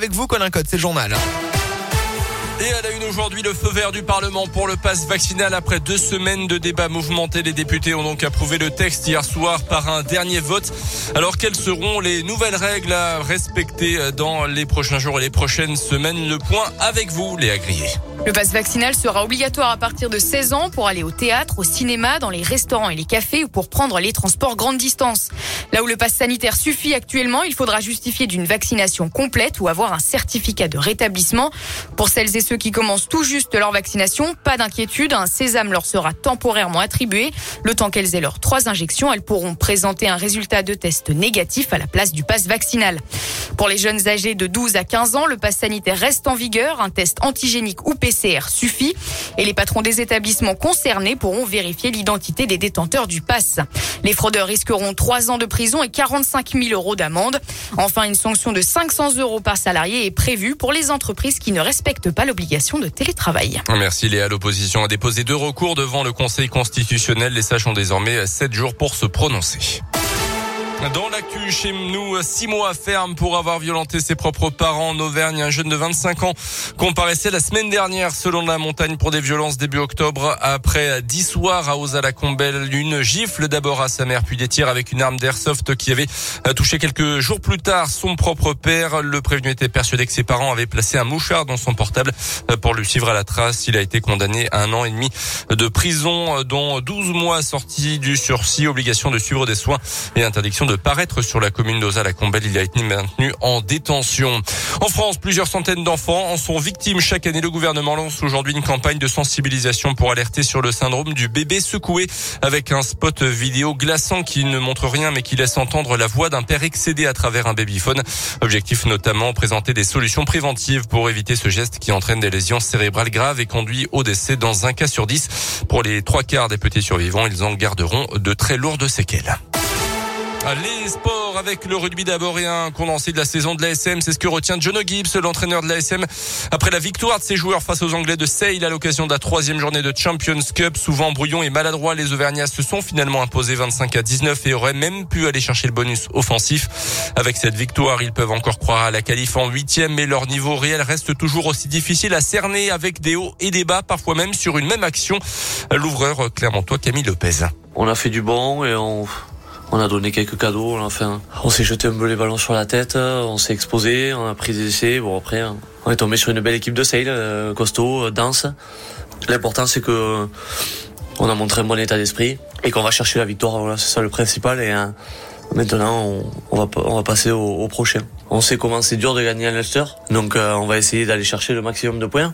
Avec vous, Colin Code, c'est le journal. Et à la une aujourd'hui, le feu vert du Parlement pour le pass vaccinal. Après deux semaines de débats mouvementés, les députés ont donc approuvé le texte hier soir par un dernier vote. Alors quelles seront les nouvelles règles à respecter dans les prochains jours et les prochaines semaines? Le point avec vous, Léa Grier. Le pass vaccinal sera obligatoire à partir de 16 ans pour aller au théâtre, au cinéma, dans les restaurants et les cafés ou pour prendre les transports grande distance. Là où le pass sanitaire suffit actuellement, il faudra justifier d'une vaccination complète ou avoir un certificat de rétablissement. Pour celles et ceux qui commencent tout juste leur vaccination, pas d'inquiétude, un sésame leur sera temporairement attribué. Le temps qu'elles aient leurs trois injections, elles pourront présenter un résultat de test négatif à la place du pass vaccinal. Pour les jeunes âgés de 12 à 15 ans, le pass sanitaire reste en vigueur. Un test antigénique ou PCR suffit. Et les patrons des établissements concernés pourront vérifier l'identité des détenteurs du pass. Les fraudeurs risqueront 3 ans de prison et 45 000 euros d'amende. Enfin, une sanction de 500 euros par salarié est prévue pour les entreprises qui ne respectent pas l'obligation Merci Léa. L'opposition a déposé deux recours devant le Conseil constitutionnel. Les sages ont désormais 7 jours pour se prononcer. Dans l'actu chez nous, six mois ferme pour avoir violenté ses propres parents en Auvergne. Un jeune de 25 ans comparaissait la semaine dernière selon la montagne pour des violences début octobre. Après dix soirs à Osa-la-Combelle, une gifle d'abord à sa mère puis des tirs avec une arme d'airsoft qui avait touché quelques jours plus tard son propre père. Le prévenu était persuadé que ses parents avaient placé un mouchard dans son portable pour lui suivre à la trace. Il a été condamné à un an et demi de prison dont 12 mois sortis du sursis, obligation de suivre des soins et interdiction de paraître sur la commune d'Osa-la-Combelle. Il a été maintenu en détention. En France, plusieurs centaines d'enfants en sont victimes. Chaque année, le gouvernement lance aujourd'hui une campagne de sensibilisation pour alerter sur le syndrome du bébé secoué avec un spot vidéo glaçant qui ne montre rien mais qui laisse entendre la voix d'un père excédé à travers un babyphone. Objectif notamment présenter des solutions préventives pour éviter ce geste qui entraîne des lésions cérébrales graves et conduit au décès dans un cas sur dix. Pour les trois quarts des petits survivants, ils en garderont de très lourdes séquelles. Les sports avec le rugby d'abord et un condensé de la saison de l'ASM. C'est ce que retient John Gibbs, l'entraîneur de l'ASM, après la victoire de ses joueurs face aux Anglais de Sale à l'occasion de la troisième journée de Champions Cup. Souvent brouillon et maladroit, les Auvergnats se sont finalement imposés 25 à 19 et auraient même pu aller chercher le bonus offensif. Avec cette victoire, ils peuvent encore croire à la qualif en huitième, mais leur niveau réel reste toujours aussi difficile à cerner avec des hauts et des bas, parfois même sur une même action. L'ouvreur clermontois Camille Lopez. On a fait du bon et on on a donné quelques cadeaux, enfin, on s'est jeté un peu les ballons sur la tête, on s'est exposé, on a pris des essais. Bon après, on est tombé sur une belle équipe de sail, euh, costaud, euh, dense. L'important c'est que on a montré un bon état d'esprit et qu'on va chercher la victoire. Voilà, c'est ça le principal. Et maintenant, on, va on va passer au, prochain. On sait comment c'est dur de gagner à Leicester, donc euh, on va essayer d'aller chercher le maximum de points.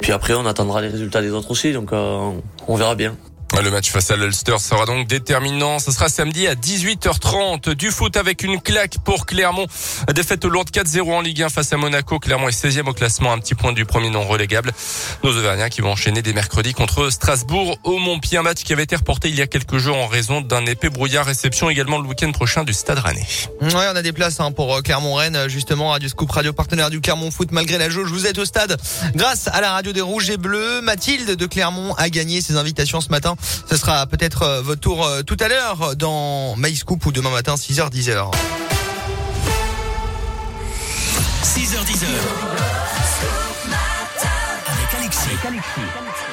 Puis après, on attendra les résultats des autres aussi, donc euh, on verra bien. Le match face à l'Ulster sera donc déterminant. Ce sera samedi à 18h30. Du foot avec une claque pour Clermont. Défaite lourde 4-0 en Ligue 1 face à Monaco. Clermont est 16e au classement, un petit point du premier non relégable. Nos Auvergnats qui vont enchaîner dès mercredi contre Strasbourg au Montpied. Un match qui avait été reporté il y a quelques jours en raison d'un épais brouillard. Réception également le week-end prochain du Stade Rennais. Ouais, on a des places hein, pour Clermont-Rennes. Justement, Radio Scoop Radio partenaire du Clermont Foot. Malgré la jauge, vous êtes au stade grâce à la radio des Rouges et Bleus. Mathilde de Clermont a gagné ses invitations ce matin. Ce sera peut-être être votre tour tout à l'heure dans MyScoop ou demain matin 6h 10h. 6h 10h. Avec Alexis.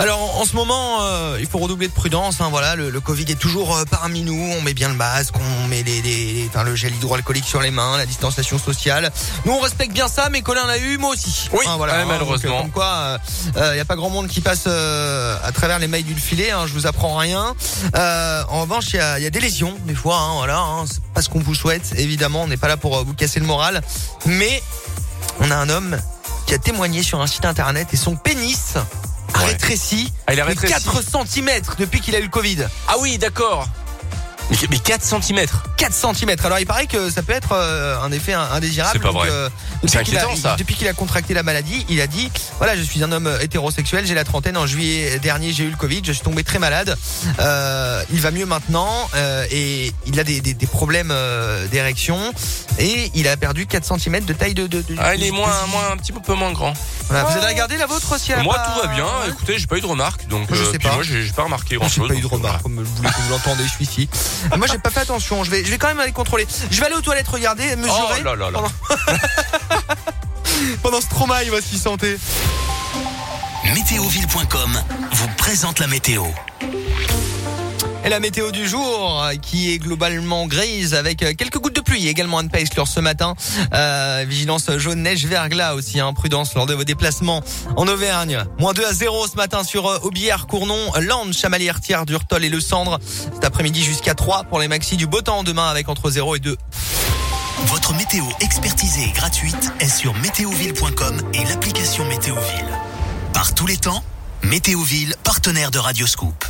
Alors en ce moment, euh, il faut redoubler de prudence. Hein, voilà, le, le, Covid est toujours euh, parmi nous. On met bien le masque, on met les, les, les enfin, le gel hydroalcoolique sur les mains, la distanciation sociale. Nous, on respecte bien ça, mais Colin l'a eu, moi aussi. Oui, hein, voilà, ouais, hein, malheureusement. Donc, comme quoi, il euh, n'y a pas grand monde qui passe euh, à travers les mailles du filet. Hein, je vous apprends rien. Euh, en revanche, il y a, y a, des lésions des fois. Hein, voilà, hein, c'est pas ce qu'on vous souhaite. Évidemment, on n'est pas là pour vous casser le moral, mais on a un homme qui a témoigné sur un site internet et son pénis rétréci, ah, il a rétréci. de 4 cm depuis qu'il a eu le Covid. Ah oui, d'accord. Mais 4 cm 4 cm. Alors il paraît que ça peut être euh, un effet indésirable. C'est pas vrai. Euh, c'est inquiétant a, ça. Depuis qu'il a contracté la maladie, il a dit voilà, je suis un homme hétérosexuel, j'ai la trentaine. En juillet dernier, j'ai eu le Covid, je suis tombé très malade. Euh, il va mieux maintenant euh, et il a des, des, des problèmes euh, d'érection et il a perdu 4 cm de taille de. de, de ah, il est moins, moins, un petit peu moins grand. Voilà, Vous avez regardé la vôtre aussi Moi, pas- tout va bien. Écoutez, j'ai pas eu de remarques, donc Moi, je sais pas. moi, j'ai pas remarqué grand J'ai pas eu de remarques, comme vous l'entendez, je suis ici. Moi, j'ai pas fait attention. Je vais, je vais quand même aller contrôler. Je vais aller aux toilettes regarder, mesurer. Oh là là là. Pendant, pendant Stromae, il va s'y sentir. Météoville.com vous présente la météo. La météo du jour qui est globalement grise avec euh, quelques gouttes de pluie également à ne exclure ce matin. Euh, vigilance jaune neige verglas aussi, hein, prudence lors de vos déplacements en Auvergne. Moins 2 à 0 ce matin sur euh, Aubière, Cournon, Landes, Chamalières, Thiers, Durtol et Le Cendre. Cet après-midi jusqu'à 3 pour les maxis du beau temps demain avec entre 0 et 2. Votre météo expertisée et gratuite est sur météoville.com et l'application Météoville. Par tous les temps, Météoville, partenaire de Radioscoop.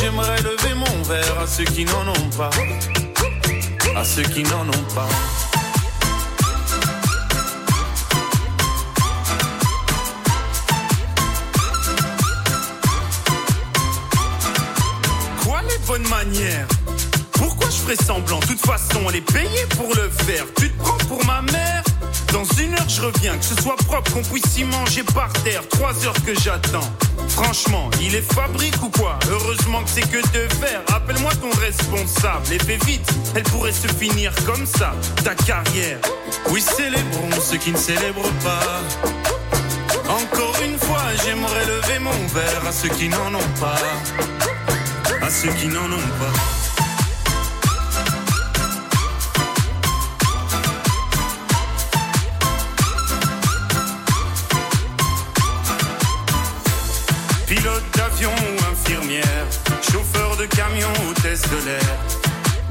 J'aimerais lever mon verre à ceux qui n'en ont pas. À ceux qui n'en ont pas. Quoi les bonnes manières? Pourquoi je ferais semblant? De toute façon, elle est payée pour le faire. Tu te prends pour ma mère? Dans une heure, je reviens. Que ce soit propre, qu'on puisse y manger par terre. Trois heures que j'attends. Franchement, il est fabrique ou quoi Heureusement que c'est que de faire. Appelle-moi ton responsable et fais vite. Elle pourrait se finir comme ça, ta carrière. Oui, célébrons ceux qui ne célèbrent pas. Encore une fois, j'aimerais lever mon verre à ceux qui n'en ont pas. À ceux qui n'en ont pas.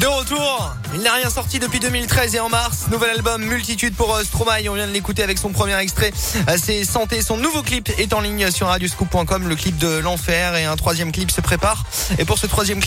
De retour, il n'a rien sorti depuis 2013 et en mars, nouvel album Multitude pour euh, Stromae, on vient de l'écouter avec son premier extrait, Euh, c'est Santé, son nouveau clip est en ligne sur radioscoop.com, le clip de l'enfer. Et un troisième clip se prépare. Et pour ce troisième clip,